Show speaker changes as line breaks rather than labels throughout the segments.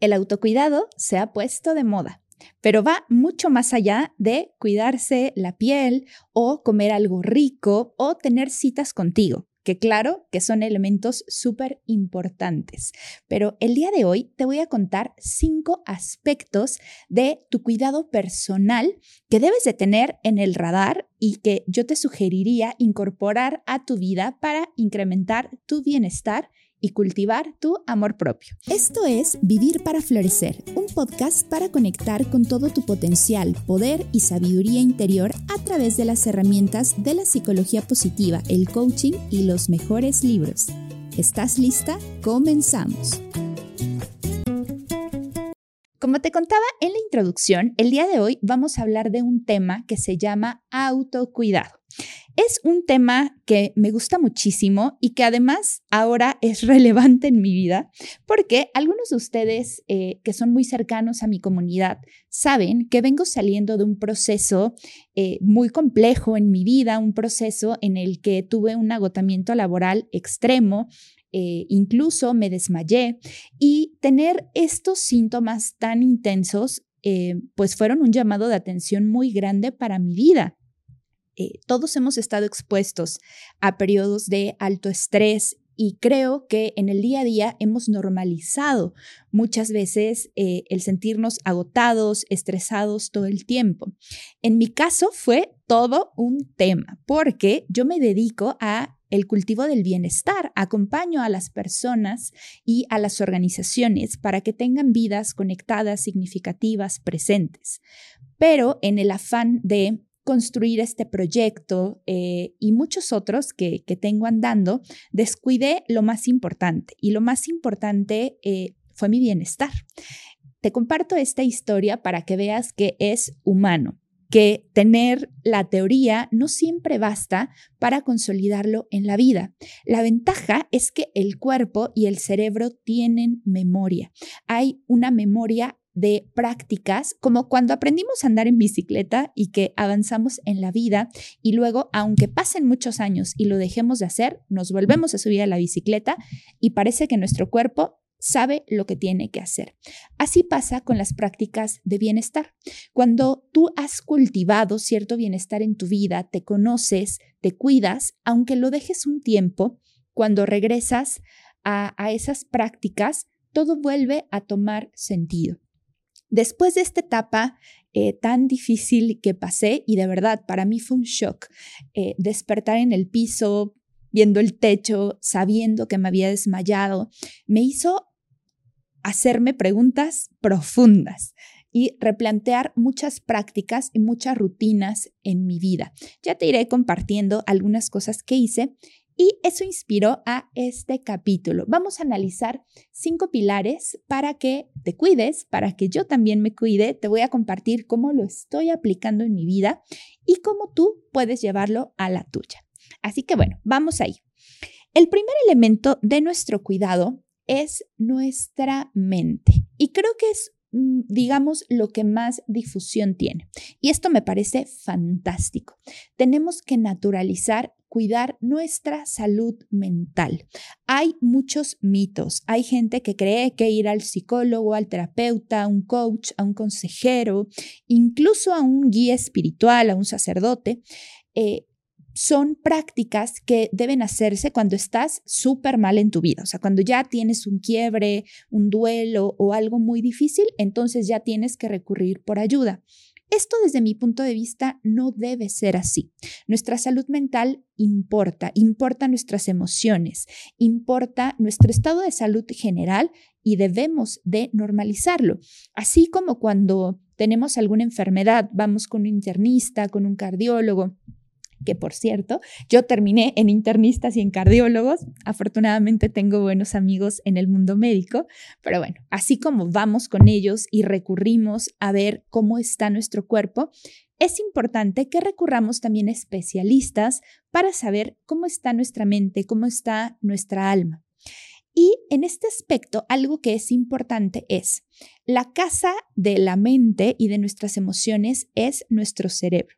El autocuidado se ha puesto de moda, pero va mucho más allá de cuidarse la piel o comer algo rico o tener citas contigo que claro que son elementos súper importantes. Pero el día de hoy te voy a contar cinco aspectos de tu cuidado personal que debes de tener en el radar y que yo te sugeriría incorporar a tu vida para incrementar tu bienestar y cultivar tu amor propio. Esto es Vivir para Florecer, un podcast para conectar con todo tu potencial, poder y sabiduría interior a través de las herramientas de la psicología positiva, el coaching y los mejores libros. ¿Estás lista? Comenzamos. Como te contaba en la introducción, el día de hoy vamos a hablar de un tema que se llama autocuidado. Es un tema que me gusta muchísimo y que además ahora es relevante en mi vida porque algunos de ustedes eh, que son muy cercanos a mi comunidad saben que vengo saliendo de un proceso eh, muy complejo en mi vida, un proceso en el que tuve un agotamiento laboral extremo, eh, incluso me desmayé y tener estos síntomas tan intensos, pues fueron un llamado de atención muy grande para mi vida. Eh, todos hemos estado expuestos a periodos de alto estrés y creo que en el día a día hemos normalizado muchas veces eh, el sentirnos agotados, estresados todo el tiempo. En mi caso fue todo un tema porque yo me dedico a el cultivo del bienestar. Acompaño a las personas y a las organizaciones para que tengan vidas conectadas, significativas, presentes. Pero en el afán de construir este proyecto eh, y muchos otros que, tengo andando, descuidé lo más importante y lo más importante eh, fue mi bienestar. Te comparto esta historia para que veas que es humano que tener la teoría no siempre basta para consolidarlo en la vida. La ventaja es que el cuerpo y el cerebro tienen memoria. Hay una memoria de prácticas, como cuando aprendimos a andar en bicicleta y que avanzamos en la vida y luego, aunque pasen muchos años y lo dejemos de hacer, nos volvemos a subir a la bicicleta y parece que nuestro cuerpo sabe lo que tiene que hacer. Así pasa con las prácticas de bienestar. Cuando tú has cultivado cierto bienestar en tu vida, te conoces, te cuidas, aunque lo dejes un tiempo, cuando regresas a, esas prácticas, todo vuelve a tomar sentido. Después de esta etapa eh, tan difícil que pasé, y de verdad para mí fue un shock, eh, despertar en el piso, viendo el techo, sabiendo que me había desmayado, me hizo hacerme preguntas profundas y replantear muchas prácticas y muchas rutinas en mi vida. Ya te iré compartiendo algunas cosas que hice y eso inspiró a este capítulo. Vamos a analizar cinco pilares para que te cuides, para que yo también me cuide. Te voy a compartir cómo lo estoy aplicando en mi vida y cómo tú puedes llevarlo a la tuya. Así que bueno, vamos ahí. El primer elemento de nuestro cuidado es nuestra mente. Y creo que es digamos, lo que más difusión tiene. Y esto me parece fantástico. Tenemos que naturalizar cuidar nuestra salud mental. Hay muchos mitos. Hay gente que cree que ir al psicólogo, al terapeuta, a un coach, a un consejero, incluso a un guía espiritual, a un sacerdote, eh, son prácticas que deben hacerse cuando estás súper mal en tu vida, o sea, cuando ya tienes un quiebre, un duelo o algo muy difícil, entonces ya tienes que recurrir por ayuda. Esto desde mi punto de vista no debe ser así. Nuestra salud mental importa, importa nuestras emociones, importa nuestro estado de salud general y debemos de normalizarlo. Así como cuando tenemos alguna enfermedad, vamos con un internista, con un cardiólogo, que por cierto, yo terminé en internistas y en cardiólogos. Afortunadamente tengo buenos amigos en el mundo médico, pero bueno, así como vamos con ellos y recurrimos a ver cómo está nuestro cuerpo, es importante que recurramos también a especialistas para saber cómo está nuestra mente, cómo está nuestra alma. Y en este aspecto, algo que es importante es, la casa de la mente y de nuestras emociones es nuestro cerebro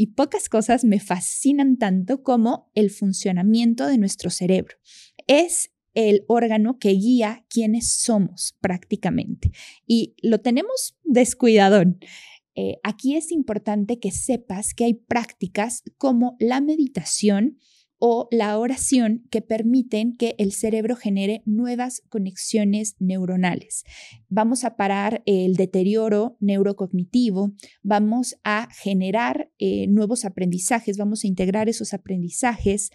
y pocas cosas me fascinan tanto como el funcionamiento de nuestro cerebro. Es el órgano que guía quiénes somos prácticamente. Y lo tenemos descuidadón. Eh, aquí es importante que sepas que hay prácticas como la meditación o la oración que permiten que el cerebro genere nuevas conexiones neuronales. Vamos a parar el deterioro neurocognitivo, vamos a generar eh, nuevos aprendizajes, vamos a integrar esos aprendizajes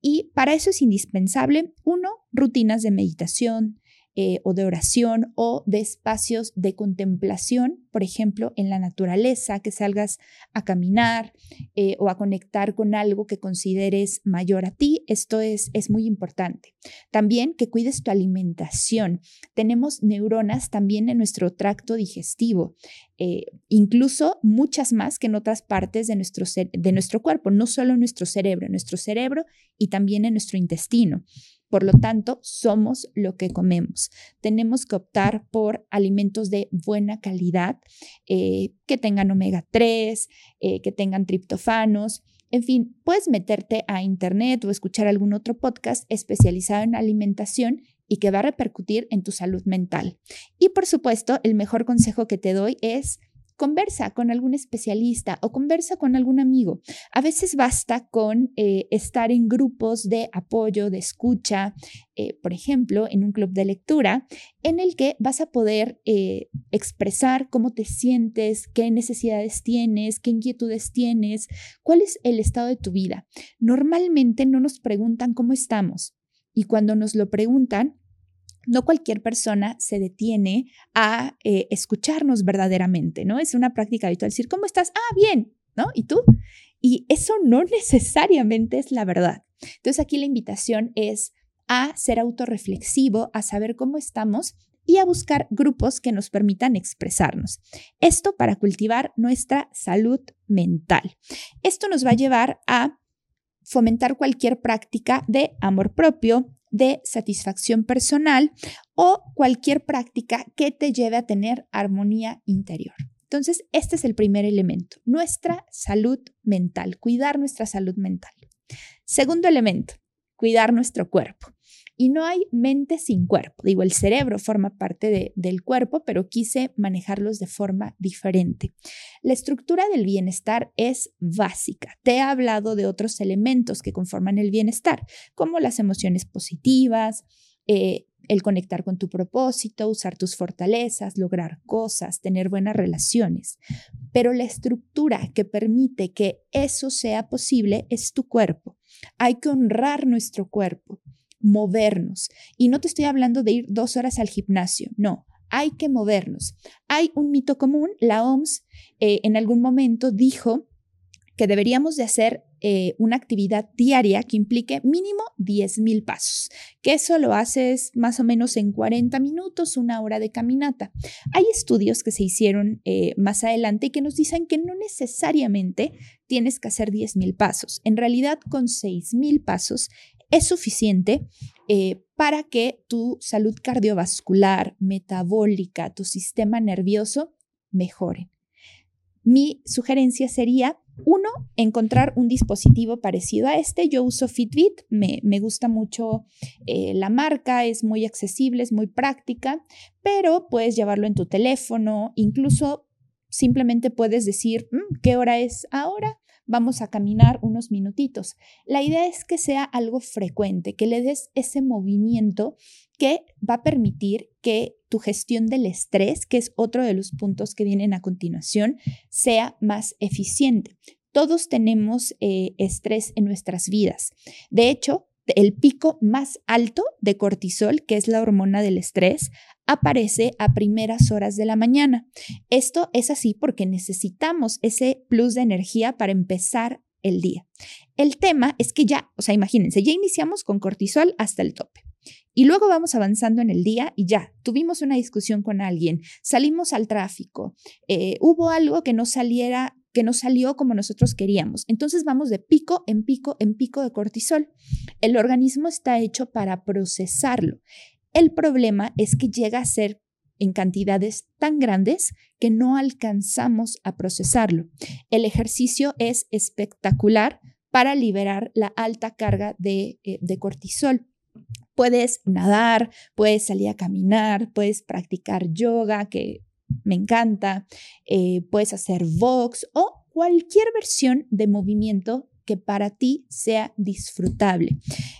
y para eso es indispensable, uno, rutinas de meditación, eh, o de oración o de espacios de contemplación, por ejemplo, en la naturaleza, que salgas a caminar eh, o a conectar con algo que consideres mayor a ti. Esto es, es muy importante. También que cuides tu alimentación. Tenemos neuronas también en nuestro tracto digestivo, eh, incluso muchas más que en otras partes de nuestro, de nuestro cuerpo, no solo en nuestro cerebro, en nuestro cerebro y también en nuestro intestino. Por lo tanto, somos lo que comemos. Tenemos que optar por alimentos de buena calidad, eh, que tengan omega 3, eh, que tengan triptofanos. En fin, puedes meterte a internet o escuchar algún otro podcast especializado en alimentación y que va a repercutir en tu salud mental. Y por supuesto, el mejor consejo que te doy es conversa con algún especialista o conversa con algún amigo. A veces basta con eh, estar en grupos de apoyo, de escucha, eh, por ejemplo, en un club de lectura, en el que vas a poder eh, expresar cómo te sientes, qué necesidades tienes, qué inquietudes tienes, cuál es el estado de tu vida. Normalmente no nos preguntan cómo estamos y cuando nos lo preguntan, no cualquier persona se detiene a eh, escucharnos verdaderamente, ¿no? Es una práctica habitual decir, ¿cómo estás? Ah, bien, ¿no? ¿Y tú? Y eso no necesariamente es la verdad. Entonces aquí la invitación es a ser autorreflexivo, a saber cómo estamos y a buscar grupos que nos permitan expresarnos. Esto para cultivar nuestra salud mental. Esto nos va a llevar a fomentar cualquier práctica de amor propio, de satisfacción personal o cualquier práctica que te lleve a tener armonía interior. Entonces, este es el primer elemento, nuestra salud mental, cuidar nuestra salud mental. Segundo elemento, cuidar nuestro cuerpo. Y no hay mente sin cuerpo. Digo, el cerebro forma parte del cuerpo, pero quise manejarlos de forma diferente. La estructura del bienestar es básica. Te he hablado de otros elementos que conforman el bienestar, como las emociones positivas, eh, el conectar con tu propósito, usar tus fortalezas, lograr cosas, tener buenas relaciones. Pero la estructura que permite que eso sea posible es tu cuerpo. Hay que honrar nuestro cuerpo movernos. Y no te estoy hablando de ir dos horas al gimnasio, no, hay que movernos. Hay un mito común, la OMS eh, en algún momento dijo que deberíamos de hacer eh, una actividad diaria que implique mínimo 10.000 pasos, que eso lo haces más o menos en 40 minutos, una hora de caminata. Hay estudios que se hicieron eh, más adelante que nos dicen que no necesariamente tienes que hacer 10.000 pasos. En realidad, con 6.000 pasos es suficiente eh, para que tu salud cardiovascular, metabólica, tu sistema nervioso mejoren. Mi sugerencia sería, uno, encontrar un dispositivo parecido a este. Yo uso Fitbit, me, gusta mucho eh, la marca, es muy accesible, es muy práctica, pero puedes llevarlo en tu teléfono, incluso simplemente puedes decir, mm, ¿qué hora es ahora? vamos a caminar unos minutitos. La idea es que sea algo frecuente, que le des ese movimiento que va a permitir que tu gestión del estrés, que es otro de los puntos que vienen a continuación, sea más eficiente. Todos tenemos eh, estrés en nuestras vidas. De hecho, el pico más alto de cortisol, que es la hormona del estrés, aparece a primeras horas de la mañana. Esto es así porque necesitamos ese plus de energía para empezar el día. El tema es que ya, o sea, imagínense, ya iniciamos con cortisol hasta el tope. Y luego vamos avanzando en el día y ya, tuvimos una discusión con alguien, salimos al tráfico, eh, hubo algo que no saliera que no salió como nosotros queríamos. Entonces vamos de pico en pico en pico de cortisol. El organismo está hecho para procesarlo. El problema es que llega a ser en cantidades tan grandes que no alcanzamos a procesarlo. El ejercicio es espectacular para liberar la alta carga de, eh, de cortisol. Puedes nadar, puedes salir a caminar, puedes practicar yoga, que me encanta, eh, puedes hacer box o cualquier versión de movimiento que para ti sea disfrutable.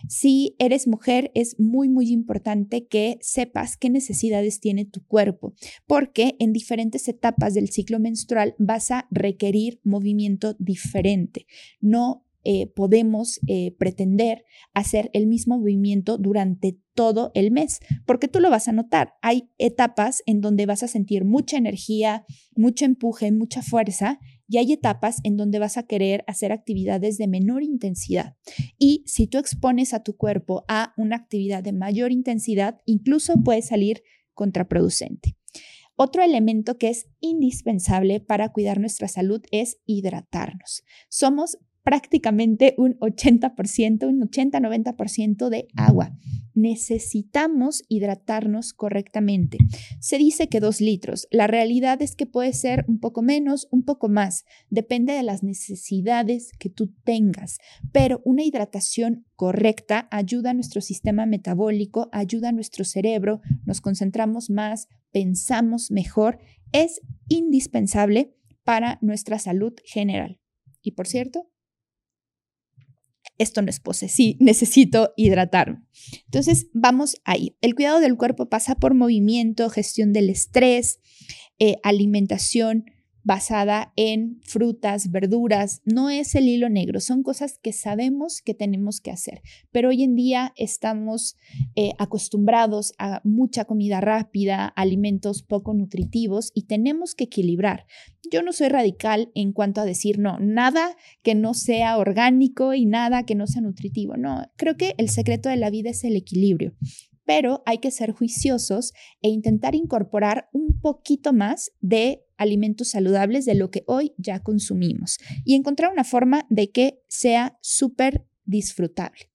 Si eres mujer, es muy, muy importante que sepas qué necesidades tiene tu cuerpo, porque en diferentes etapas del ciclo menstrual vas a requerir movimiento diferente. No eh, podemos eh, pretender hacer el mismo movimiento durante todo el mes, porque tú lo vas a notar. Hay etapas en donde vas a sentir mucha energía, mucho empuje, mucha fuerza, y hay etapas en donde vas a querer hacer actividades de menor intensidad. Y si tú expones a tu cuerpo a una actividad de mayor intensidad, incluso puede salir contraproducente. Otro elemento que es indispensable para cuidar nuestra salud es hidratarnos. Somos prácticamente un 80%, un 80-90% de agua. Necesitamos hidratarnos correctamente. Se dice que dos litros. La realidad es que puede ser un poco menos, un poco más. Depende de las necesidades que tú tengas. Pero una hidratación correcta ayuda a nuestro sistema metabólico, ayuda a nuestro cerebro, nos concentramos más, pensamos mejor. Es indispensable para nuestra salud general. Y por cierto, esto no es pose, sí, necesito hidratarme. Entonces, vamos ahí. El cuidado del cuerpo pasa por movimiento, gestión del estrés, eh, alimentación, basada en frutas, verduras, no es el hilo negro, son cosas que sabemos que tenemos que hacer, pero hoy en día estamos eh, acostumbrados a mucha comida rápida, alimentos poco nutritivos y tenemos que equilibrar. Yo no soy radical en cuanto a decir no, nada que no sea orgánico y nada que no sea nutritivo, no, creo que el secreto de la vida es el equilibrio pero hay que ser juiciosos e intentar incorporar un poquito más de alimentos saludables de lo que hoy ya consumimos y encontrar una forma de que sea súper disfrutable.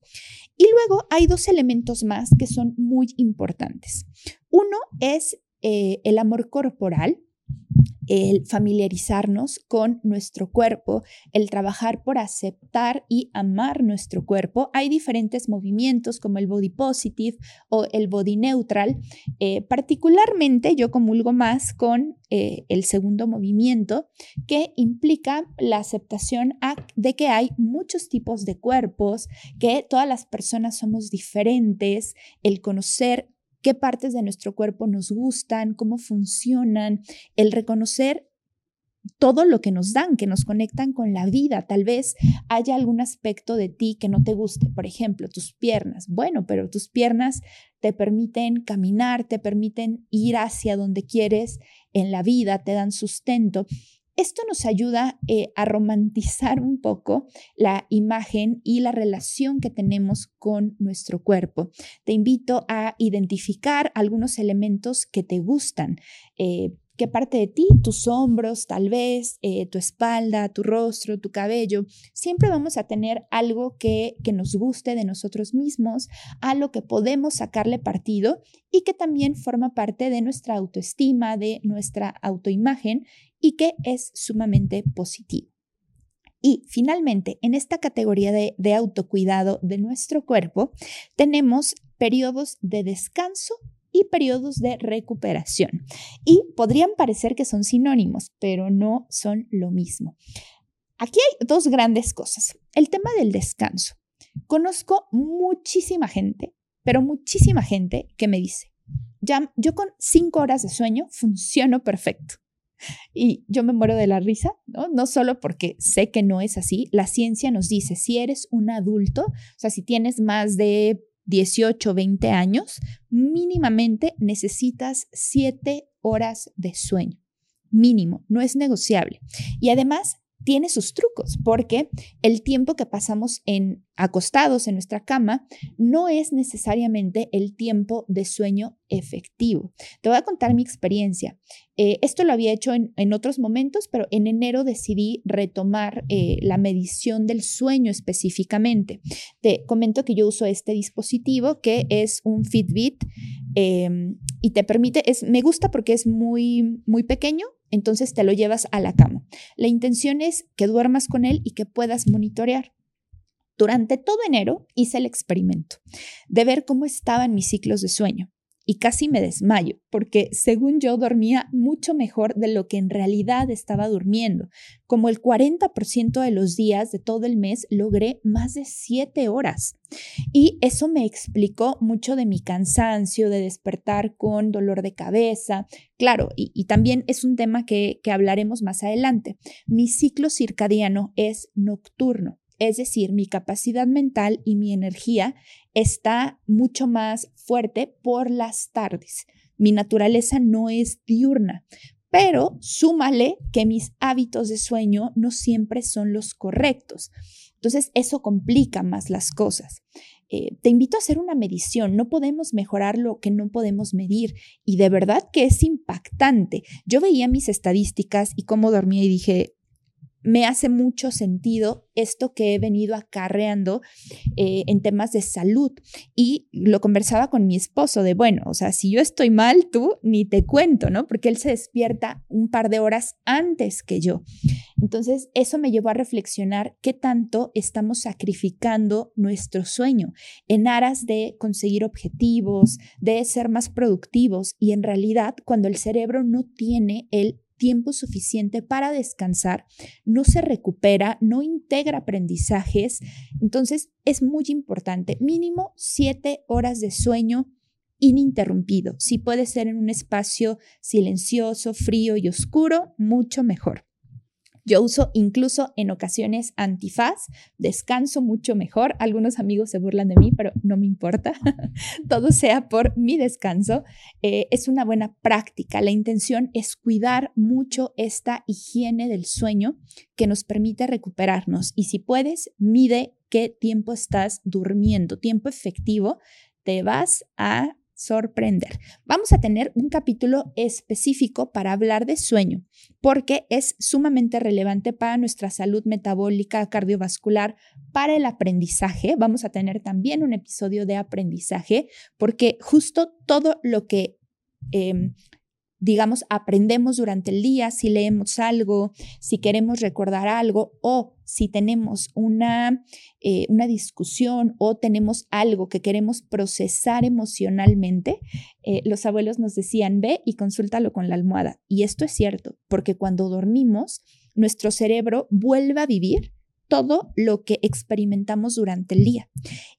Y luego hay dos elementos más que son muy importantes. Uno es eh, el amor corporal, el familiarizarnos con nuestro cuerpo, el trabajar por aceptar y amar nuestro cuerpo. Hay diferentes movimientos como el body positive o el body neutral. Eh, particularmente yo comulgo más con eh, el segundo movimiento que implica la aceptación de que hay muchos tipos de cuerpos, que todas las personas somos diferentes, el conocer qué partes de nuestro cuerpo nos gustan, cómo funcionan, el reconocer todo lo que nos dan, que nos conectan con la vida. Tal vez haya algún aspecto de ti que no te guste, por ejemplo, tus piernas. Bueno, pero tus piernas te permiten caminar, te permiten ir hacia donde quieres en la vida, te dan sustento. Esto nos ayuda eh, a romantizar un poco la imagen y la relación que tenemos con nuestro cuerpo. Te invito a identificar algunos elementos que te gustan. Eh, qué parte de ti, tus hombros, tal vez, eh, tu espalda, tu rostro, tu cabello, siempre vamos a tener algo que, que nos guste de nosotros mismos, algo que podemos sacarle partido y que también forma parte de nuestra autoestima, de nuestra autoimagen y que es sumamente positivo. Y finalmente, en esta categoría de, autocuidado de nuestro cuerpo, tenemos periodos de descanso y periodos de recuperación. Y podrían parecer que son sinónimos, pero no son lo mismo. Aquí hay dos grandes cosas. El tema del descanso. Conozco muchísima gente, pero muchísima gente que me dice, yo con cinco horas de sueño funciono perfecto. Y yo me muero de la risa, ¿no? No solo porque sé que no es así, la ciencia nos dice, si eres un adulto, o sea, si tienes más de 18, 20 años, mínimamente necesitas 7 horas de sueño. Mínimo, no es negociable. Y además, tiene sus trucos, porque el tiempo que pasamos en acostados en nuestra cama no es necesariamente el tiempo de sueño efectivo. Te voy a contar mi experiencia. Eh, esto lo había hecho en, otros momentos, pero en enero decidí retomar eh, la medición del sueño específicamente. Te comento que yo uso este dispositivo que es un Fitbit em, y te permite, es, me gusta porque es muy, muy pequeño, entonces te lo llevas a la cama. La intención es que duermas con él y que puedas monitorear Durante todo enero hice el experimento de ver cómo estaban mis ciclos de sueño y casi me desmayo, porque según yo dormía mucho mejor de lo que en realidad estaba durmiendo. Como el 40% de los días de todo el mes logré más de 7 horas. Y eso me explicó mucho de mi cansancio, de despertar con dolor de cabeza. Claro, y, también es un tema que, que hablaremos más adelante. Mi ciclo circadiano es nocturno. Es decir, mi capacidad mental y mi energía está mucho más fuerte por las tardes. Mi naturaleza no es diurna, pero súmale que mis hábitos de sueño no siempre son los correctos. Entonces, eso complica más las cosas. Eh, te invito a hacer una medición. No podemos mejorar lo que no podemos medir. Y de verdad que es impactante. Yo veía mis estadísticas y cómo dormía y dije, me hace mucho sentido esto que he venido acarreando eh, en temas de salud. Y lo conversaba con mi esposo de, bueno, o sea, si yo estoy mal, tú ni te cuento, ¿no? Porque él se despierta un par de horas antes que yo. Entonces, eso me llevó a reflexionar qué tanto estamos sacrificando nuestro sueño en aras de conseguir objetivos, de ser más productivos. Y en realidad, cuando el cerebro no tiene el tiempo suficiente para descansar, no se recupera, no integra aprendizajes. Entonces es muy importante, mínimo siete horas de sueño ininterrumpido. Si puede ser en un espacio silencioso, frío y oscuro, mucho mejor. Yo uso incluso en ocasiones antifaz, descanso mucho mejor. Algunos amigos se burlan de mí, pero no me importa. Todo sea por mi descanso. Eh, es una buena práctica. La intención es cuidar mucho esta higiene del sueño que nos permite recuperarnos. Y si puedes, mide qué tiempo estás durmiendo, tiempo efectivo. Te vas a sorprender. Vamos a tener un capítulo específico para hablar de sueño, porque es sumamente relevante para nuestra salud metabólica, cardiovascular, para el aprendizaje. Vamos a tener también un episodio de aprendizaje, porque justo todo lo que em, digamos, aprendemos durante el día, si leemos algo, si queremos recordar algo o si tenemos una, eh, una discusión o tenemos algo que queremos procesar emocionalmente, eh, los abuelos nos decían, ve y consúltalo con la almohada. Y esto es cierto, porque cuando dormimos, nuestro cerebro vuelve a vivir todo lo que experimentamos durante el día.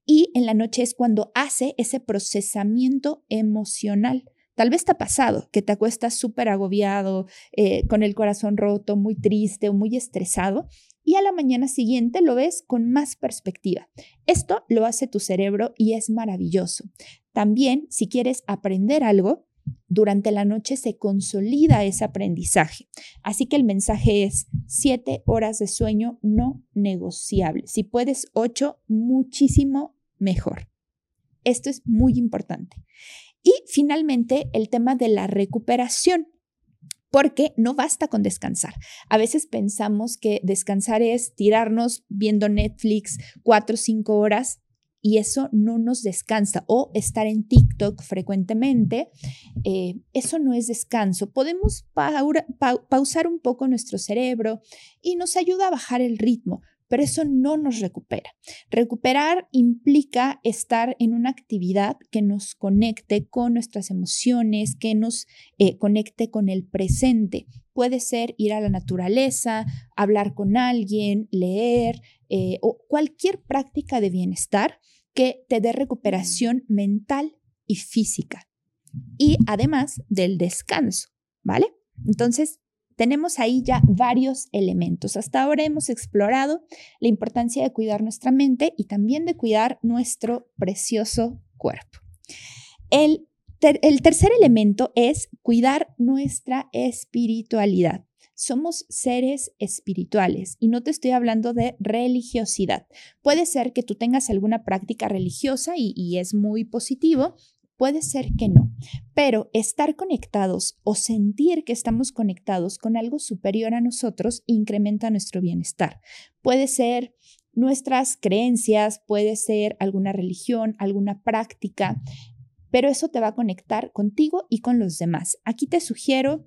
Y en la noche es cuando hace ese procesamiento emocional. Tal vez te pasado que te acuestas súper agobiado, eh, con el corazón roto, muy triste o muy estresado y a la mañana siguiente lo ves con más perspectiva. Esto lo hace tu cerebro y es maravilloso. También, si quieres aprender algo, durante la noche se consolida ese aprendizaje. Así que el mensaje es siete horas de sueño no negociable. Si puedes ocho, muchísimo mejor. Esto es muy importante. Y finalmente, el tema de la recuperación porque no basta con descansar. A veces pensamos que descansar es tirarnos viendo Netflix cuatro o cinco horas y eso no nos descansa o estar en TikTok frecuentemente, eh, eso no es descanso. Podemos pausar un poco nuestro cerebro y nos ayuda a bajar el ritmo, pero eso no nos recupera. Recuperar implica estar en una actividad que nos conecte con nuestras emociones, que nos eh, conecte con el presente. Puede ser ir a la naturaleza, hablar con alguien, leer eh, o cualquier práctica de bienestar que te dé recuperación mental y física. Y además del descanso, ¿vale? Entonces, tenemos ahí ya varios elementos. Hasta ahora hemos explorado la importancia de cuidar nuestra mente y también de cuidar nuestro precioso cuerpo. El, el tercer elemento es cuidar nuestra espiritualidad. Somos seres espirituales y no te estoy hablando de religiosidad. Puede ser que tú tengas alguna práctica religiosa y, y es muy positivo, Puede ser que no, pero estar conectados o sentir que estamos conectados con algo superior a nosotros incrementa nuestro bienestar. Puede ser nuestras creencias, puede ser alguna religión, alguna práctica, pero eso te va a conectar contigo y con los demás. Aquí te sugiero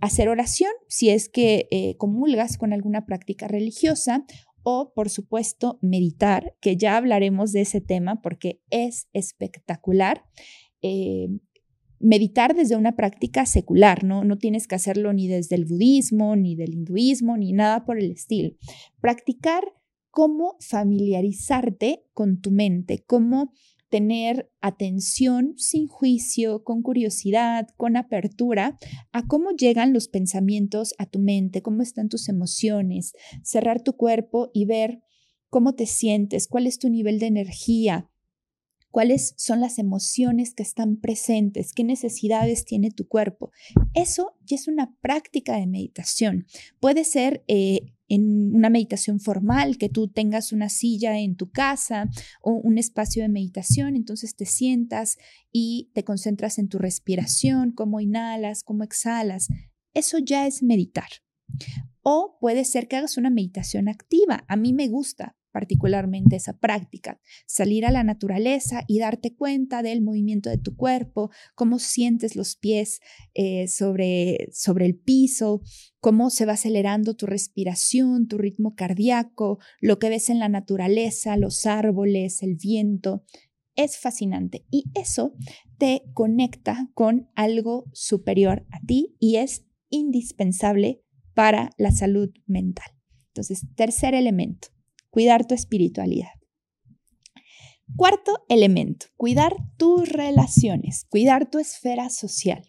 hacer oración si es que eh, comulgas con alguna práctica religiosa o, por supuesto, meditar, que ya hablaremos de ese tema porque es espectacular. Eh, meditar desde una práctica secular, ¿no? No tienes que hacerlo ni desde el budismo, ni del hinduismo, ni nada por el estilo. Practicar cómo familiarizarte con tu mente, cómo tener atención sin juicio, con curiosidad, con apertura a cómo llegan los pensamientos a tu mente, cómo están tus emociones, cerrar tu cuerpo y ver cómo te sientes, cuál es tu nivel de energía, cuáles son las emociones que están presentes, qué necesidades tiene tu cuerpo. Eso ya es una práctica de meditación. Puede ser eh, en una meditación formal, que tú tengas una silla en tu casa o un espacio de meditación, entonces te sientas y te concentras en tu respiración, cómo inhalas, cómo exhalas. Eso ya es meditar. O puede ser que hagas una meditación activa. A mí me gusta particularmente esa práctica, salir a la naturaleza y darte cuenta del movimiento de tu cuerpo, cómo sientes los pies eh, sobre, sobre el piso, cómo se va acelerando tu respiración, tu ritmo cardíaco, lo que ves en la naturaleza, los árboles, el viento. Es fascinante y eso te conecta con algo superior a ti y es indispensable para la salud mental. Entonces, tercer elemento, cuidar tu espiritualidad. Cuarto elemento, cuidar tus relaciones, cuidar tu esfera social.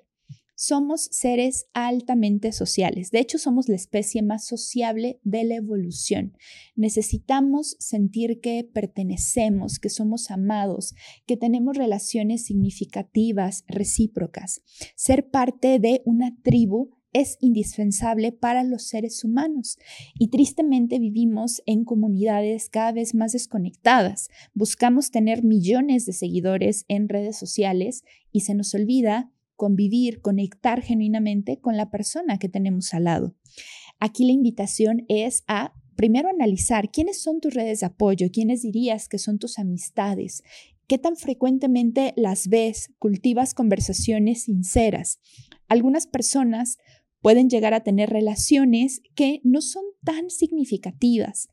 Somos seres altamente sociales. De hecho, somos la especie más sociable de la evolución. Necesitamos sentir que pertenecemos, que somos amados, que tenemos relaciones significativas, recíprocas. Ser parte de una tribu es indispensable para los seres humanos y tristemente vivimos en comunidades cada vez más desconectadas. Buscamos tener millones de seguidores en redes sociales y se nos olvida convivir, conectar genuinamente con la persona que tenemos al lado. Aquí la invitación es a primero analizar quiénes son tus redes de apoyo, quiénes dirías que son tus amistades, qué tan frecuentemente las ves, cultivas conversaciones sinceras. Algunas personas pueden llegar a tener relaciones que no son tan significativas.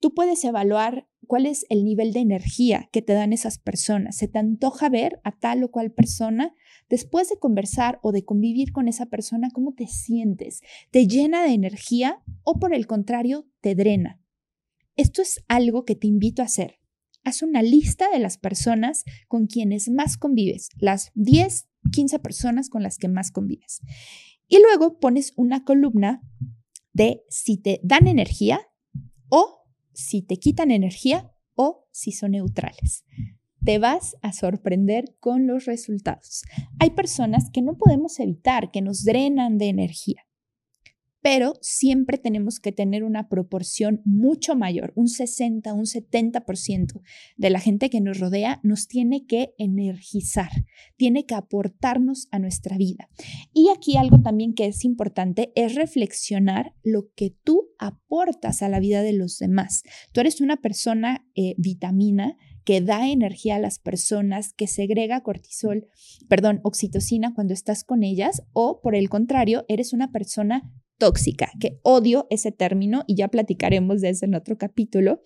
Tú puedes evaluar cuál es el nivel de energía que te dan esas personas. ¿Se te antoja ver a tal o cual persona? Después de conversar o de convivir con esa persona, ¿cómo te sientes? ¿Te llena de energía o por el contrario, te drena? Esto es algo que te invito a hacer. Haz una lista de las personas con quienes más convives, las 10, 15 personas con las que más convives. Y luego pones una columna de si te dan energía o si te quitan energía o si son neutrales. Te vas a sorprender con los resultados. Hay personas que no podemos evitar, que nos drenan de energía pero siempre tenemos que tener una proporción mucho mayor, un 60, un 70% de la gente que nos rodea nos tiene que energizar, tiene que aportarnos a nuestra vida. Y aquí algo también que es importante es reflexionar lo que tú aportas a la vida de los demás. Tú eres una persona eh, vitamina que da energía a las personas, que segrega cortisol, perdón, oxitocina cuando estás con ellas, o por el contrario, eres una persona tóxica, que odio ese término y ya platicaremos de eso en otro capítulo.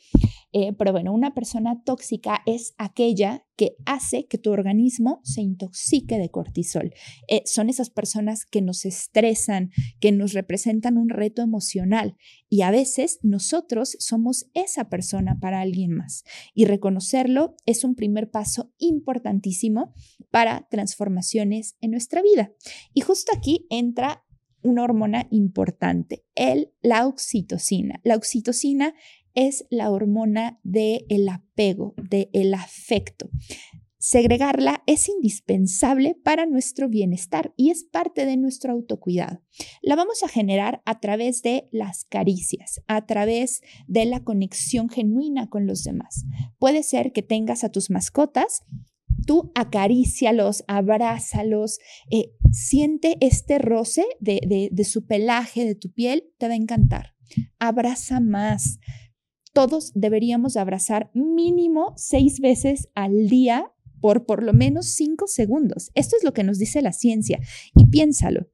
Eh, pero bueno, una persona tóxica es aquella que hace que tu organismo se intoxique de cortisol. Eh, son esas personas que nos estresan, que nos representan un reto emocional y a veces nosotros somos esa persona para alguien más. Y reconocerlo es un primer paso importantísimo para transformaciones en nuestra vida. Y justo aquí entra una hormona importante, el, la oxitocina. La oxitocina es la hormona del el apego, del el afecto. Segregarla es indispensable para nuestro bienestar y es parte de nuestro autocuidado. La vamos a generar a través de las caricias, a través de la conexión genuina con los demás. Puede ser que tengas a tus mascotas tú acarícialos, abrázalos, eh, siente este roce de, de su pelaje, de tu piel, te va a encantar. Abraza más. Todos deberíamos abrazar mínimo seis veces al día por por lo menos cinco segundos. Esto es lo que nos dice la ciencia. Y piénsalo.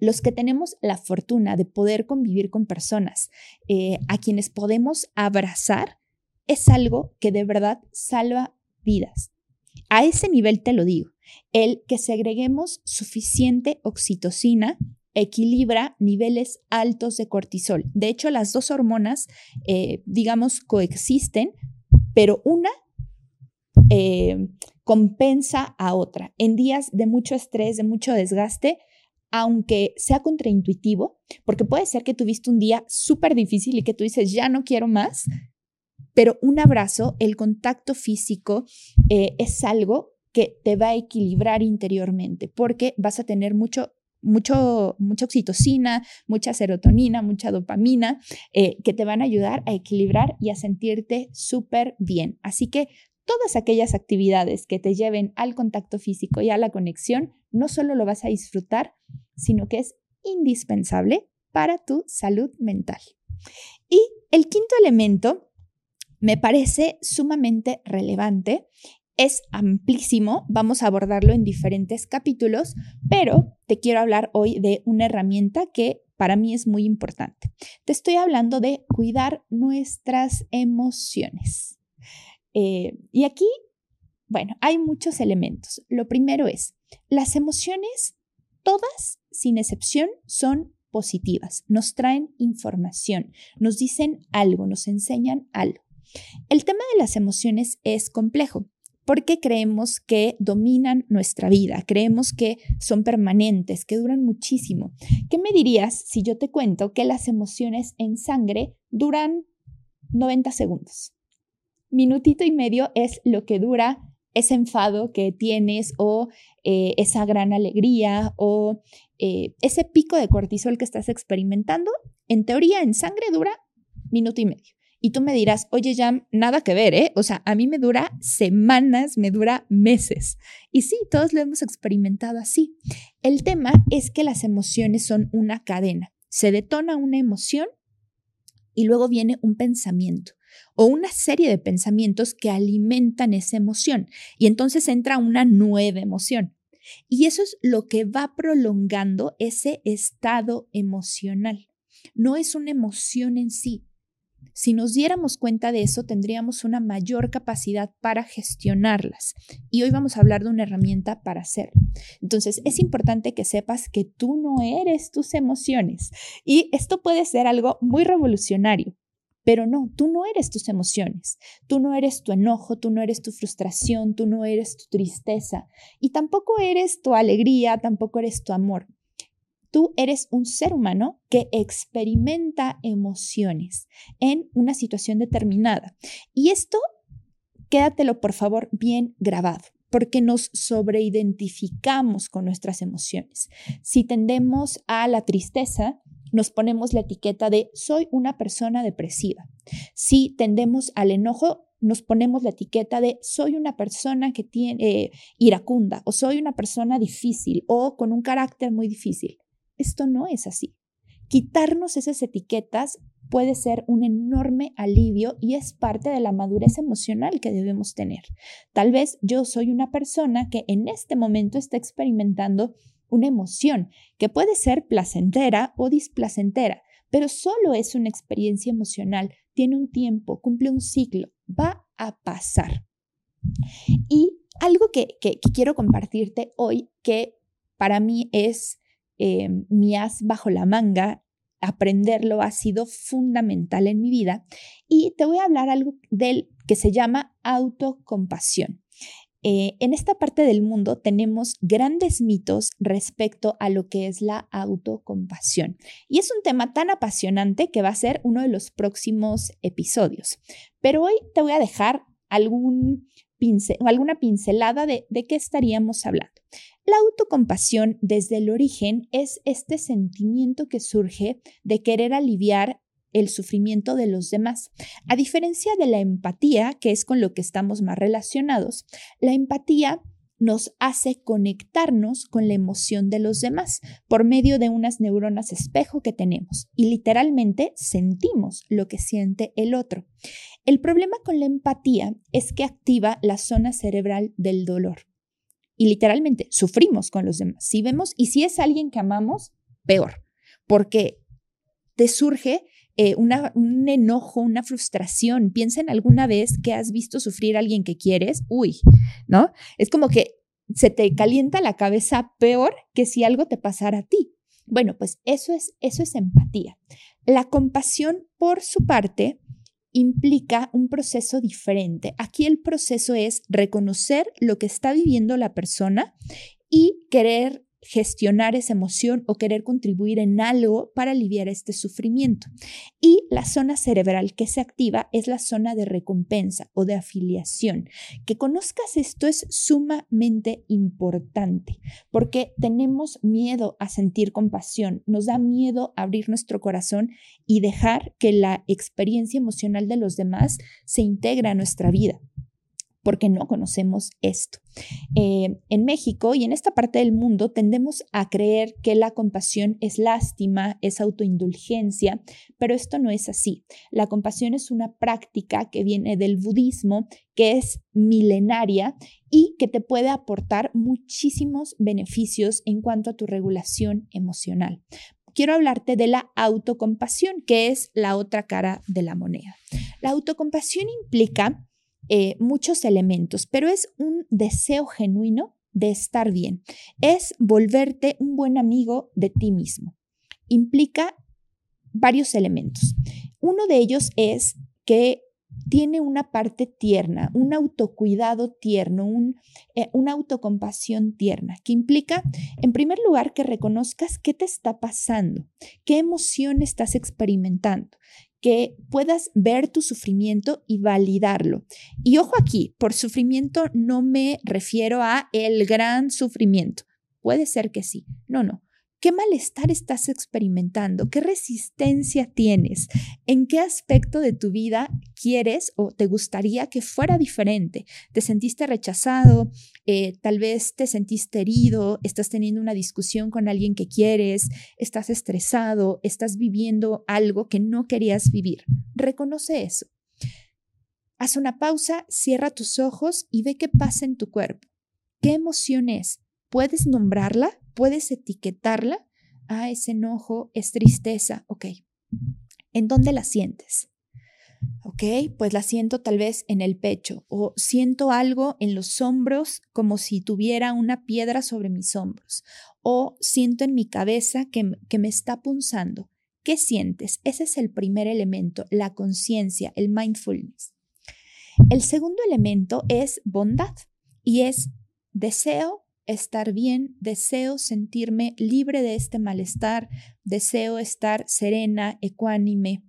los que tenemos la fortuna de poder convivir con personas eh, a quienes podemos abrazar, es algo que de verdad salva vidas. A ese nivel te lo digo, el que segreguemos suficiente oxitocina equilibra niveles altos de cortisol. De hecho, las dos hormonas, eh, digamos, coexisten, pero una eh, compensa a otra. En días de mucho estrés, de mucho desgaste, aunque sea contraintuitivo, porque puede ser que tuviste un día súper difícil y que tú dices, ya no quiero más, pero un abrazo, el contacto físico eh, es algo que te va a equilibrar interiormente, porque vas a tener mucho mucho, mucha oxitocina, mucha serotonina, mucha dopamina, eh, que te van a ayudar a equilibrar y a sentirte súper bien. Así que todas aquellas actividades que te lleven al contacto físico y a la conexión, no solo lo vas a disfrutar, sino que es indispensable para tu salud mental. Y el quinto elemento me parece sumamente relevante. Es amplísimo, vamos a abordarlo en diferentes capítulos, pero te quiero hablar hoy de una herramienta que para mí es muy importante. Te estoy hablando de cuidar nuestras emociones. Eh, y aquí, bueno, hay muchos elementos. Lo primero es, las emociones, todas, sin excepción, son positivas, nos traen información, nos dicen algo, nos enseñan algo. El tema de las emociones es complejo porque creemos que dominan nuestra vida, creemos que son permanentes, que duran muchísimo. ¿Qué me dirías si yo te cuento que las emociones en sangre duran 90 segundos? minutito y medio es lo que dura ese enfado que tienes o eh, esa gran alegría o eh, ese pico de cortisol que estás experimentando, en teoría en sangre dura minuto y medio. Y tú me dirás, oye, Jam, nada que ver, ¿eh? O sea, a mí me dura semanas, me dura meses. Y sí, todos lo hemos experimentado así. El tema es que las emociones son una cadena. Se detona una emoción y luego viene un pensamiento o una serie de pensamientos que alimentan esa emoción y entonces entra una nueva emoción. Y eso es lo que va prolongando ese estado emocional. No es una emoción en sí. Si nos diéramos cuenta de eso, tendríamos una mayor capacidad para gestionarlas. Y hoy vamos a hablar de una herramienta para hacerlo. Entonces, es importante que sepas que tú no eres tus emociones. Y esto puede ser algo muy revolucionario. Pero no, tú no eres tus emociones, tú no eres tu enojo, tú no eres tu frustración, tú no eres tu tristeza y tampoco eres tu alegría, tampoco eres tu amor. Tú eres un ser humano que experimenta emociones en una situación determinada. Y esto, quédatelo por favor bien grabado porque nos sobreidentificamos con nuestras emociones. Si tendemos a la tristeza, nos ponemos la etiqueta de soy una persona depresiva. Si tendemos al enojo, nos ponemos la etiqueta de soy una persona que tiene eh, iracunda o soy una persona difícil o con un carácter muy difícil. Esto no es así. Quitarnos esas etiquetas puede ser un enorme alivio y es parte de la madurez emocional que debemos tener. Tal vez yo soy una persona que en este momento está experimentando una emoción que puede ser placentera o displacentera, pero solo es una experiencia emocional, tiene un tiempo, cumple un ciclo, va a pasar. Y algo que, quiero compartirte hoy, que para mí es eh, mi as bajo la manga, aprenderlo ha sido fundamental en mi vida, y te voy a hablar algo del que se llama autocompasión. Eh, en esta parte del mundo tenemos grandes mitos respecto a lo que es la autocompasión. Y es un tema tan apasionante que va a ser uno de los próximos episodios. Pero hoy te voy a dejar algún alguna pincelada de, de qué estaríamos hablando. La autocompasión desde el origen es este sentimiento que surge de querer aliviar el sufrimiento de los demás. A diferencia de la empatía, que es con lo que estamos más relacionados, la empatía nos hace conectarnos con la emoción de los demás por medio de unas neuronas espejo que tenemos y literalmente sentimos lo que siente el otro. El problema con la empatía es que activa la zona cerebral del dolor y literalmente sufrimos con los demás. Si vemos y si es alguien que amamos, peor, porque te surge eh, un enojo, una frustración. Piensa en alguna vez que has visto sufrir a alguien que quieres, uy, ¿no? Es como que se te calienta la cabeza peor que si algo te pasara a ti. Bueno, pues eso es, eso es empatía. La compasión, por su parte, implica un proceso diferente. Aquí el proceso es reconocer lo que está viviendo la persona y querer gestionar esa emoción o querer contribuir en algo para aliviar este sufrimiento. Y la zona cerebral que se activa es la zona de recompensa o de afiliación. Que conozcas esto es sumamente importante porque tenemos miedo a sentir compasión, nos da miedo abrir nuestro corazón y dejar que la experiencia emocional de los demás se integre a nuestra vida porque no conocemos esto. Eh, en México y en esta parte del mundo tendemos a creer que la compasión es lástima, es autoindulgencia, pero esto no es así. La compasión es una práctica que viene del budismo, que es milenaria y que te puede aportar muchísimos beneficios en cuanto a tu regulación emocional. Quiero hablarte de la autocompasión, que es la otra cara de la moneda. La autocompasión implica eh, muchos elementos, pero es un deseo genuino de estar bien. Es volverte un buen amigo de ti mismo. Implica varios elementos. Uno de ellos es que tiene una parte tierna, un autocuidado tierno, un, eh, una autocompasión tierna, que implica, en primer lugar, que reconozcas qué te está pasando, qué emoción estás experimentando, que puedas ver tu sufrimiento y validarlo. Y ojo aquí, por sufrimiento no me refiero a el gran sufrimiento. Puede ser que sí. No, no. ¿Qué malestar estás experimentando? ¿Qué resistencia tienes? ¿En qué aspecto de tu vida quieres o te gustaría que fuera diferente? ¿Te sentiste rechazado? Eh, tal vez te sentiste herido, estás teniendo una discusión con alguien que quieres, estás estresado, estás viviendo algo que no querías vivir. Reconoce eso. Haz una pausa, cierra tus ojos y ve qué pasa en tu cuerpo. ¿Qué emoción es? ¿Puedes nombrarla? ¿Puedes etiquetarla? Ah, es enojo, es tristeza. Ok. ¿En dónde la sientes? Ok, pues la siento tal vez en el pecho o siento algo en los hombros como si tuviera una piedra sobre mis hombros o siento en mi cabeza que, que me está punzando. ¿Qué sientes? Ese es el primer elemento, la conciencia, el mindfulness. El segundo elemento es bondad y es deseo estar bien, deseo sentirme libre de este malestar, deseo estar serena, ecuánime,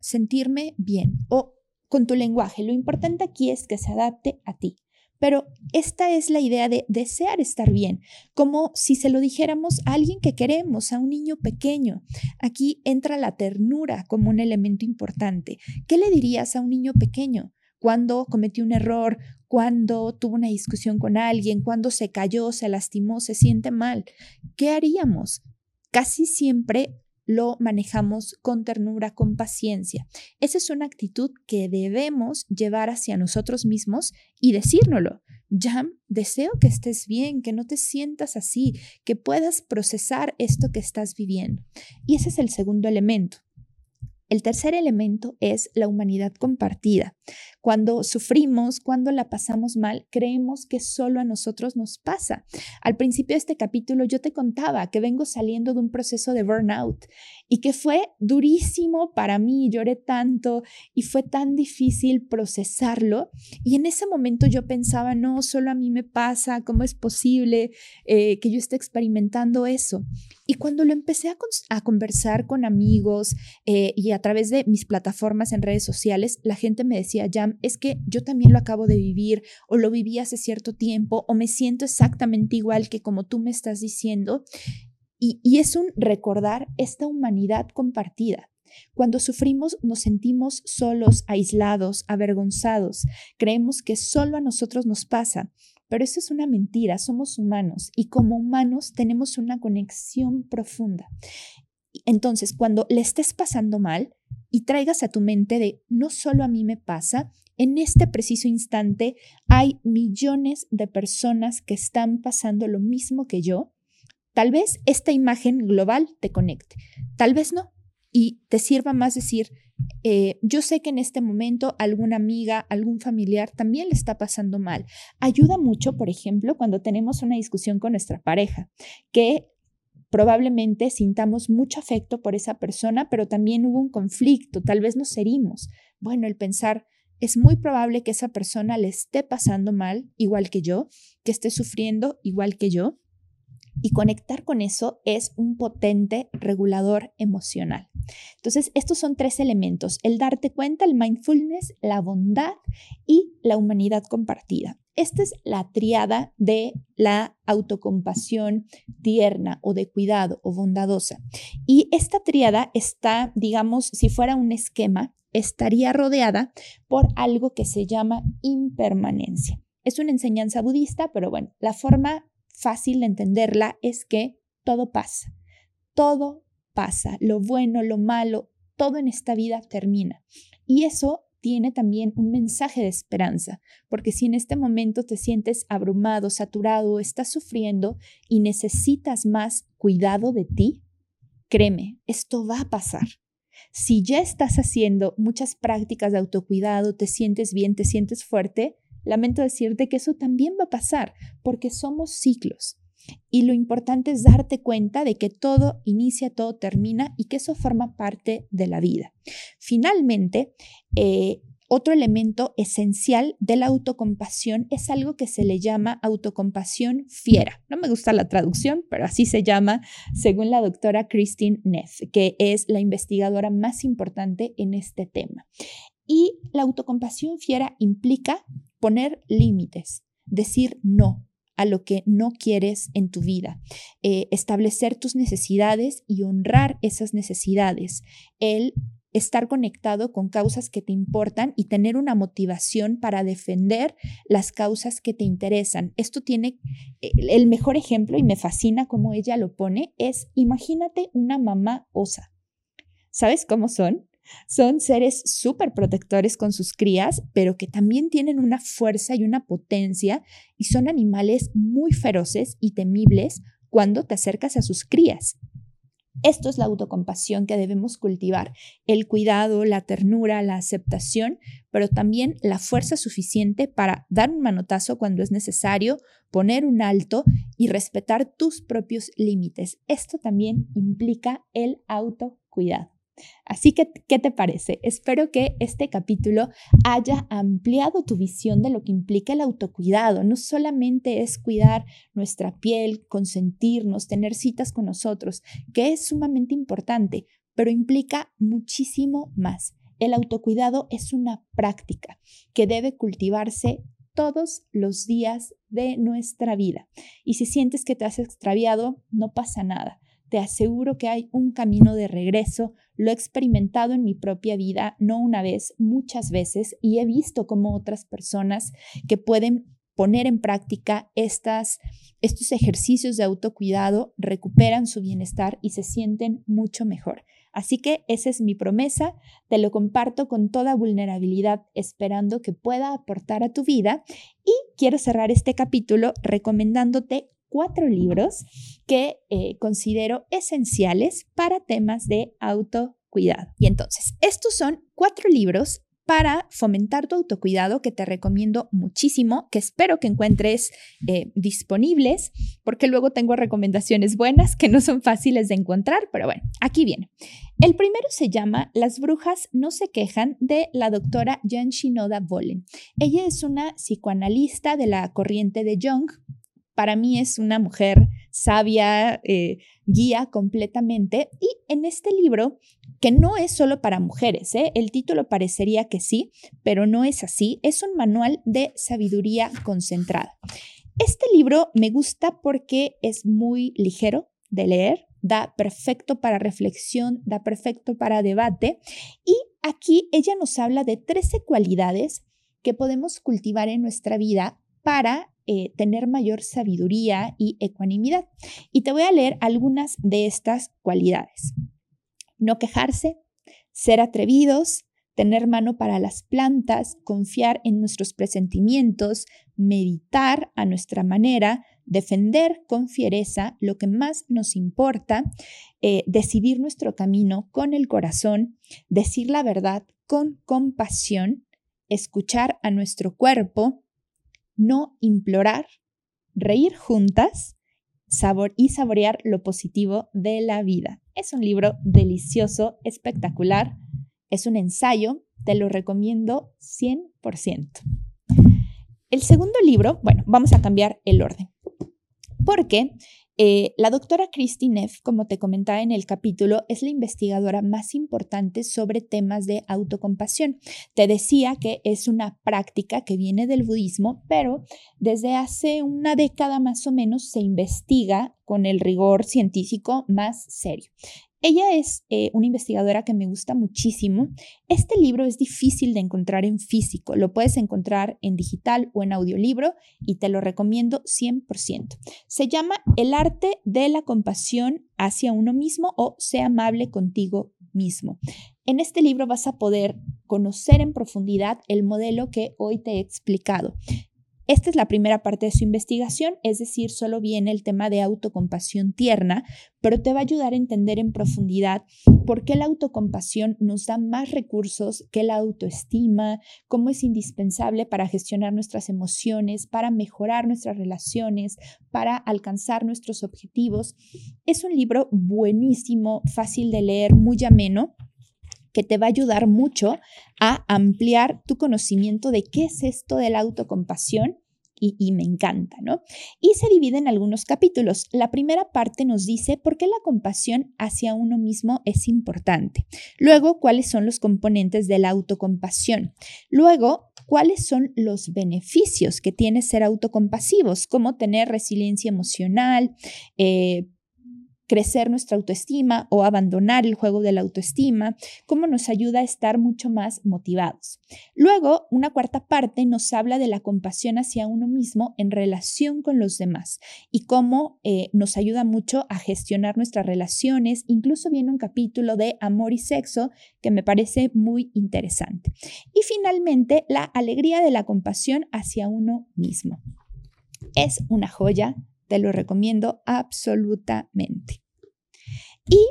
sentirme bien o con tu lenguaje. Lo importante aquí es que se adapte a ti. Pero esta es la idea de desear estar bien, como si se lo dijéramos a alguien que queremos, a un niño pequeño. Aquí entra la ternura como un elemento importante. ¿Qué le dirías a un niño pequeño? Cuando cometió un error, cuando tuvo una discusión con alguien, cuando se cayó, se lastimó, se siente mal. ¿Qué haríamos? Casi siempre lo manejamos con ternura, con paciencia. Esa es una actitud que debemos llevar hacia nosotros mismos y decírnoslo. Jam, deseo que estés bien, que no te sientas así, que puedas procesar esto que estás viviendo. Y ese es el segundo elemento. El tercer elemento es la humanidad compartida. Cuando sufrimos, cuando la pasamos mal, creemos que solo a nosotros nos pasa. Al principio de este capítulo yo te contaba que vengo saliendo de un proceso de burnout y que fue durísimo para mí, lloré tanto y fue tan difícil procesarlo. Y en ese momento yo pensaba, no, solo a mí me pasa, ¿cómo es posible eh, que yo esté experimentando eso? Y cuando lo empecé a, conversar con amigos eh, y a través de mis plataformas en redes sociales, la gente me decía, Jam, es que yo también lo acabo de vivir o lo viví hace cierto tiempo o me siento exactamente igual que como tú me estás diciendo. Y, y es un recordar esta humanidad compartida. Cuando sufrimos nos sentimos solos, aislados, avergonzados. Creemos que solo a nosotros nos pasa, pero eso es una mentira, somos humanos y como humanos tenemos una conexión profunda. Entonces, cuando le estés pasando mal y traigas a tu mente de no solo a mí me pasa, en este preciso instante hay millones de personas que están pasando lo mismo que yo, Tal vez esta imagen global te conecte, tal vez no, y te sirva más decir, eh, yo sé que en este momento alguna amiga, algún familiar también le está pasando mal. Ayuda mucho, por ejemplo, cuando tenemos una discusión con nuestra pareja, que probablemente sintamos mucho afecto por esa persona, pero también hubo un conflicto, tal vez nos herimos. Bueno, el pensar, es muy probable que esa persona le esté pasando mal, igual que yo, que esté sufriendo igual que yo, y conectar con eso es un potente regulador emocional. Entonces, estos son tres elementos, el darte cuenta, el mindfulness, la bondad y la humanidad compartida. Esta es la triada de la autocompasión tierna o de cuidado o bondadosa. Y esta triada está, digamos, si fuera un esquema, estaría rodeada por algo que se llama impermanencia. Es una enseñanza budista, pero bueno, la forma fácil de entenderla es que todo pasa, todo pasa, lo bueno, lo malo, todo en esta vida termina. Y eso tiene también un mensaje de esperanza, porque si en este momento te sientes abrumado, saturado, estás sufriendo y necesitas más cuidado de ti, créeme, esto va a pasar. Si ya estás haciendo muchas prácticas de autocuidado, te sientes bien, te sientes fuerte, lamento decirte que eso también va a pasar, porque somos ciclos. Y lo importante es darte cuenta de que todo inicia, todo termina y que eso forma parte de la vida. Finalmente, eh, otro elemento esencial de la autocompasión es algo que se le llama autocompasión fiera. No me gusta la traducción, pero así se llama según la doctora Christine Neff, que es la investigadora más importante en este tema. Y la autocompasión fiera implica poner límites, decir no a lo que no quieres en tu vida, eh, establecer tus necesidades y honrar esas necesidades, el estar conectado con causas que te importan y tener una motivación para defender las causas que te interesan. Esto tiene eh, el mejor ejemplo y me fascina cómo ella lo pone, es imagínate una mamá osa. ¿Sabes cómo son? Son seres súper protectores con sus crías, pero que también tienen una fuerza y una potencia y son animales muy feroces y temibles cuando te acercas a sus crías. Esto es la autocompasión que debemos cultivar, el cuidado, la ternura, la aceptación, pero también la fuerza suficiente para dar un manotazo cuando es necesario, poner un alto y respetar tus propios límites. Esto también implica el autocuidado. Así que, ¿qué te parece? Espero que este capítulo haya ampliado tu visión de lo que implica el autocuidado. No solamente es cuidar nuestra piel, consentirnos, tener citas con nosotros, que es sumamente importante, pero implica muchísimo más. El autocuidado es una práctica que debe cultivarse todos los días de nuestra vida. Y si sientes que te has extraviado, no pasa nada te aseguro que hay un camino de regreso. Lo he experimentado en mi propia vida, no una vez, muchas veces, y he visto cómo otras personas que pueden poner en práctica estas, estos ejercicios de autocuidado recuperan su bienestar y se sienten mucho mejor. Así que esa es mi promesa, te lo comparto con toda vulnerabilidad, esperando que pueda aportar a tu vida y quiero cerrar este capítulo recomendándote cuatro libros que eh, considero esenciales para temas de autocuidado. Y entonces, estos son cuatro libros para fomentar tu autocuidado que te recomiendo muchísimo, que espero que encuentres eh, disponibles, porque luego tengo recomendaciones buenas que no son fáciles de encontrar, pero bueno, aquí viene. El primero se llama Las brujas no se quejan de la doctora Jan Shinoda Bolen. Ella es una psicoanalista de la corriente de Jung, para mí es una mujer sabia, eh, guía completamente. Y en este libro, que no es solo para mujeres, ¿eh? el título parecería que sí, pero no es así, es un manual de sabiduría concentrada. Este libro me gusta porque es muy ligero de leer, da perfecto para reflexión, da perfecto para debate y aquí ella nos habla de 13 cualidades que podemos cultivar en nuestra vida para eh, tener mayor sabiduría y ecuanimidad. Y te voy a leer algunas de estas cualidades. No quejarse, ser atrevidos, tener mano para las plantas, confiar en nuestros presentimientos, meditar a nuestra manera, defender con fiereza lo que más nos importa, eh, decidir nuestro camino con el corazón, decir la verdad con compasión, escuchar a nuestro cuerpo, no implorar, reír juntas sabor y saborear lo positivo de la vida. Es un libro delicioso, espectacular, es un ensayo, te lo recomiendo 100%. El segundo libro, bueno, vamos a cambiar el orden, porque eh, la doctora Christy Neff, como te comentaba en el capítulo, es la investigadora más importante sobre temas de autocompasión. Te decía que es una práctica que viene del budismo, pero desde hace una década más o menos se investiga con el rigor científico más serio. Ella es eh, una investigadora que me gusta muchísimo. Este libro es difícil de encontrar en físico, lo puedes encontrar en digital o en audiolibro y te lo recomiendo 100%. Se llama El arte de la compasión hacia uno mismo o Sé amable contigo mismo. En este libro vas a poder conocer en profundidad el modelo que hoy te he explicado. Esta es la primera parte de su investigación, es decir, solo viene el tema de autocompasión tierna, pero te va a ayudar a entender en profundidad por qué la autocompasión nos da más recursos que la autoestima, cómo es indispensable para gestionar nuestras emociones, para mejorar nuestras relaciones, para alcanzar nuestros objetivos. Es un libro buenísimo, fácil de leer, muy ameno que te va a ayudar mucho a ampliar tu conocimiento de qué es esto de la autocompasión y, me encanta, ¿no? Y se divide en algunos capítulos. La primera parte nos dice por qué la compasión hacia uno mismo es importante. Luego, cuáles son los componentes de la autocompasión. Luego, cuáles son los beneficios que tiene ser autocompasivos, como tener resiliencia emocional, eh, crecer nuestra autoestima o abandonar el juego de la autoestima, cómo nos ayuda a estar mucho más motivados. Luego, una cuarta parte nos habla de la compasión hacia uno mismo en relación con los demás y cómo eh, nos ayuda mucho a gestionar nuestras relaciones. Incluso viene un capítulo de amor y sexo que me parece muy interesante. Y finalmente, la alegría de la compasión hacia uno mismo. Es una joya te lo recomiendo absolutamente. Y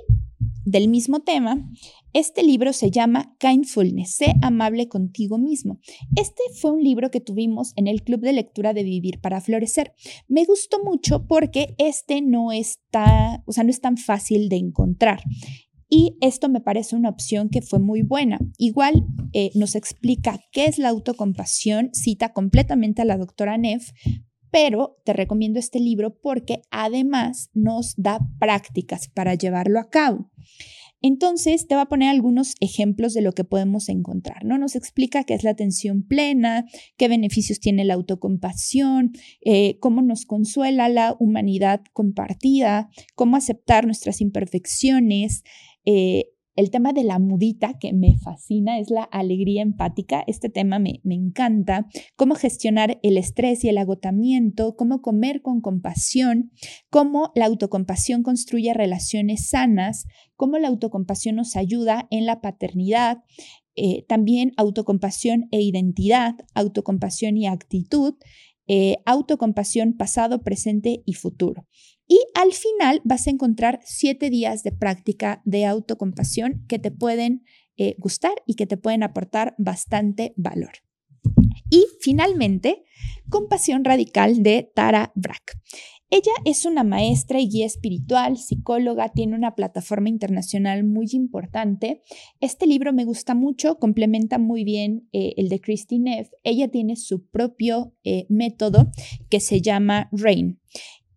del mismo tema, este libro se llama Kindfulness, sé amable contigo mismo. Este fue un libro que tuvimos en el club de lectura de Vivir para Florecer. Me gustó mucho porque este no está, o sea, no es tan fácil de encontrar. Y esto me parece una opción que fue muy buena. Igual eh, nos explica qué es la autocompasión, cita completamente a la doctora Neff, pero te recomiendo este libro porque además nos da prácticas para llevarlo a cabo. Entonces, te va a poner algunos ejemplos de lo que podemos encontrar, ¿no? Nos explica qué es la atención plena, qué beneficios tiene la autocompasión, eh, cómo nos consuela la humanidad compartida, cómo aceptar nuestras imperfecciones, eh, el tema de la mudita, que me fascina, es la alegría empática. Este tema me, me, encanta. Cómo gestionar el estrés y el agotamiento, cómo comer con compasión, cómo la autocompasión construye relaciones sanas, cómo la autocompasión nos ayuda en la paternidad, eh, también autocompasión e identidad, autocompasión y actitud, eh, autocompasión pasado, presente y futuro. Y al final vas a encontrar siete días de práctica de autocompasión que te pueden eh, gustar y que te pueden aportar bastante valor. Y finalmente, Compasión Radical de Tara Brack. Ella es una maestra y guía espiritual, psicóloga, tiene una plataforma internacional muy importante. Este libro me gusta mucho, complementa muy bien eh, el de Christine Neff. Ella tiene su propio eh, método que se llama RAIN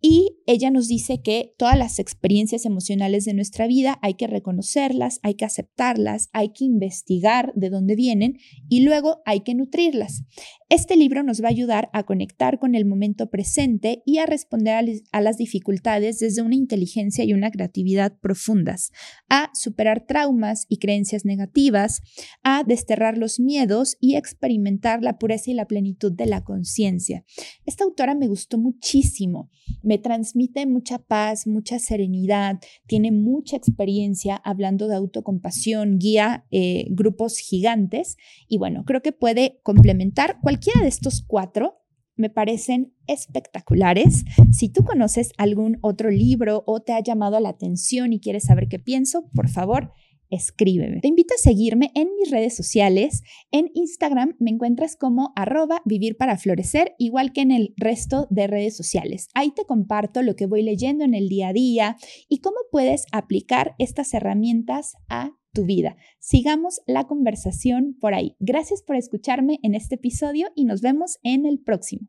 y ella nos dice que todas las experiencias emocionales de nuestra vida hay que reconocerlas, hay que aceptarlas, hay que investigar de dónde vienen y luego hay que nutrirlas. Este libro nos va a ayudar a conectar con el momento presente y a responder a, las dificultades desde una inteligencia y una creatividad profundas, a superar traumas y creencias negativas, a desterrar los miedos y experimentar la pureza y la plenitud de la conciencia. Esta autora me gustó muchísimo me transmite mucha paz, mucha serenidad, tiene mucha experiencia hablando de autocompasión, guía eh, grupos gigantes y bueno, creo que puede complementar cualquiera de estos cuatro me parecen espectaculares. Si tú conoces algún otro libro o te ha llamado la atención y quieres saber qué pienso, por favor, escríbeme. Te invito a seguirme en mis redes sociales. En Instagram me encuentras como arroba vivir para florecer, igual que en el resto de redes sociales. Ahí te comparto lo que voy leyendo en el día a día y cómo puedes aplicar estas herramientas a tu vida. Sigamos la conversación por ahí. Gracias por escucharme en este episodio y nos vemos en el próximo.